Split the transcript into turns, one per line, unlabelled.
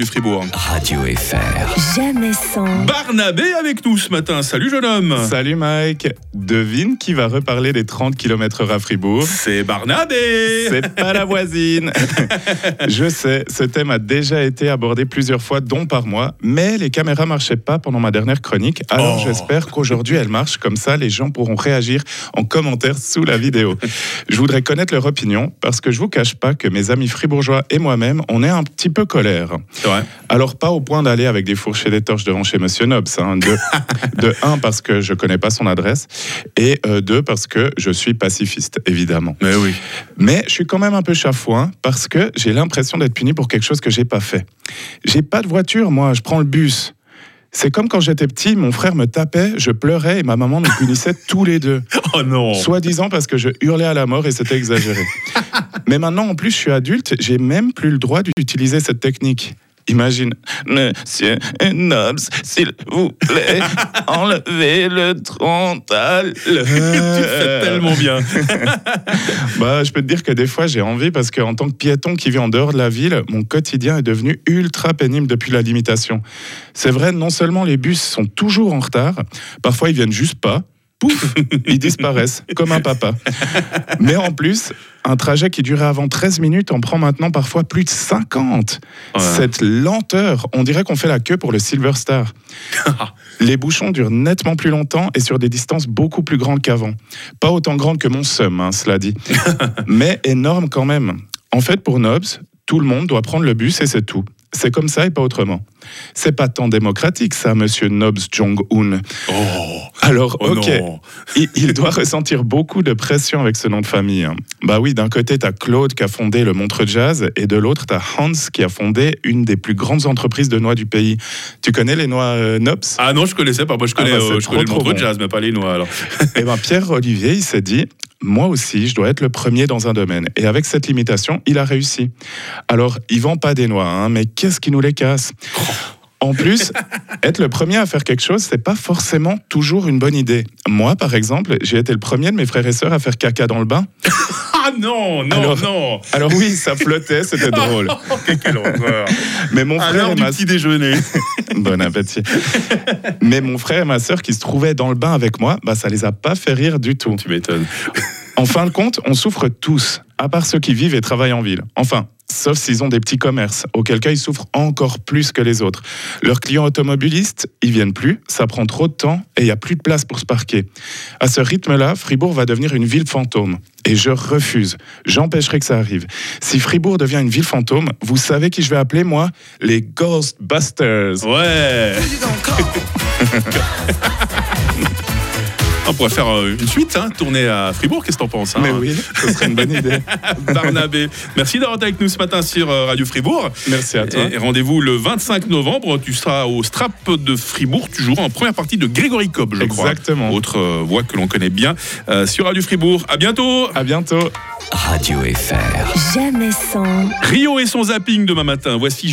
du Fribourg.
Radio FR.
Jamais sans.
Barnabé avec nous ce matin. Salut jeune homme.
Salut Mike. Devine qui va reparler des 30 km/h à Fribourg
C'est Barnabé.
C'est pas la voisine. Je sais, ce thème a déjà été abordé plusieurs fois, dont par moi, mais les caméras marchaient pas pendant ma dernière chronique. Alors
Oh.
j'espère qu'aujourd'hui elles marchent comme ça, les gens pourront réagir en commentaire sous la vidéo. Je voudrais connaître leur opinion parce que je vous cache pas que mes amis fribourgeois et moi-même, on est un petit peu colère.
C'est vrai.
Alors, pas au point d'aller avec des fourches et des torches devant chez Monsieur Nobs. hein. De, de un, parce que je connais pas son adresse, et euh, deux, parce que je suis pacifiste, évidemment.
Mais oui.
Mais je suis quand même un peu chafouin, parce que j'ai l'impression d'être puni pour quelque chose que j'ai pas fait. J'ai pas de voiture, moi, je prends le bus. C'est comme quand j'étais petit, mon frère me tapait, je pleurais et ma maman nous punissait tous les deux.
Oh non.
Soi-disant parce que je hurlais à la mort et c'était exagéré. Mais maintenant, en plus, je suis adulte, j'ai même plus le droit d'utiliser cette technique. Imagine, Monsieur Nobs, s'il vous plaît, enlevez le frontal.
tu le fais tellement bien.
Bah, je peux te dire que des fois, j'ai envie parce qu'en tant que piéton qui vit en dehors de la ville, mon quotidien est devenu ultra pénible depuis la limitation. C'est vrai, non seulement les bus sont toujours en retard, parfois ils viennent juste pas. Pouf, ils disparaissent, comme un papa. Mais en plus, un trajet qui durait avant 13 minutes en prend maintenant parfois plus de 50.
Ouais.
Cette lenteur, on dirait qu'on fait la queue pour le Silver Star. Les bouchons durent nettement plus longtemps et sur des distances beaucoup plus grandes qu'avant. Pas autant grandes que mon seum, hein, cela dit. Mais énorme quand même. En fait, pour Nobs, tout le monde doit prendre le bus et c'est tout. C'est comme ça et pas autrement. C'est pas tant démocratique, ça, monsieur Nobs Jong-un.
Oh.
Alors,
Oh
ok, il, il doit ressentir beaucoup de pression avec ce nom de famille. hein. Bah oui, d'un côté, t'as Claude qui a fondé le Montre Jazz et de l'autre, t'as Hans qui a fondé une des plus grandes entreprises de noix du pays. Tu connais les noix euh, Nobs
Ah non, je connaissais pas. Moi, je connais,
Ah bah, c'est
euh, je connais le montre
bon.
jazz, mais pas les noix alors.
Eh ben, Pierre Olivier, il s'est dit, moi aussi, je dois être le premier dans un domaine. Et avec cette limitation, il a réussi. Alors, il vend pas des noix, hein, mais qu'est-ce qui nous les casse? En plus, être le premier à faire quelque chose, c'est pas forcément toujours une bonne idée. Moi, par exemple, j'ai été le premier de mes frères et sœurs à faire caca dans le bain.
Ah non, non,
Alors-
non.
Alors oui, ça flottait, c'était drôle.
Oh, quelle horreur.
Mais mon frère
l'heure
et
du
ma
petit déjeuner.
Bon appétit. Mais mon frère et ma sœur qui se trouvaient dans le bain avec moi, bah ça les a pas fait rire du tout.
tu m'étonnes.
En fin de compte, on souffre tous, à part ceux qui vivent et travaillent en ville. Enfin, sauf s'ils ont des petits commerces, auquel cas ils souffrent encore plus que les autres. Leurs clients automobilistes, ils viennent plus, ça prend trop de temps et il y a plus de place pour se parquer. À ce rythme-là, Fribourg va devenir une ville fantôme. Et je refuse. J'empêcherai que ça arrive. Si Fribourg devient une ville fantôme, vous savez qui je vais appeler, moi? Les Ghostbusters.
Ouais. On pourrait faire euh, une suite, hein, tourner à Fribourg, qu'est-ce que t'en penses hein
Mais oui, ce serait une bonne idée.
Barnabé, merci d'avoir été avec nous ce matin sur euh, Radio Fribourg.
Merci à toi.
Et rendez-vous le 25 novembre, tu seras au Strap de Fribourg, tu joueras en première partie de Grégory Cobb, je crois.
Exactement.
Autre euh, voix que l'on connaît bien euh, sur Radio Fribourg. À bientôt
À bientôt.
Radio FR.
Jamais sans.
Rio et son zapping demain matin. Voici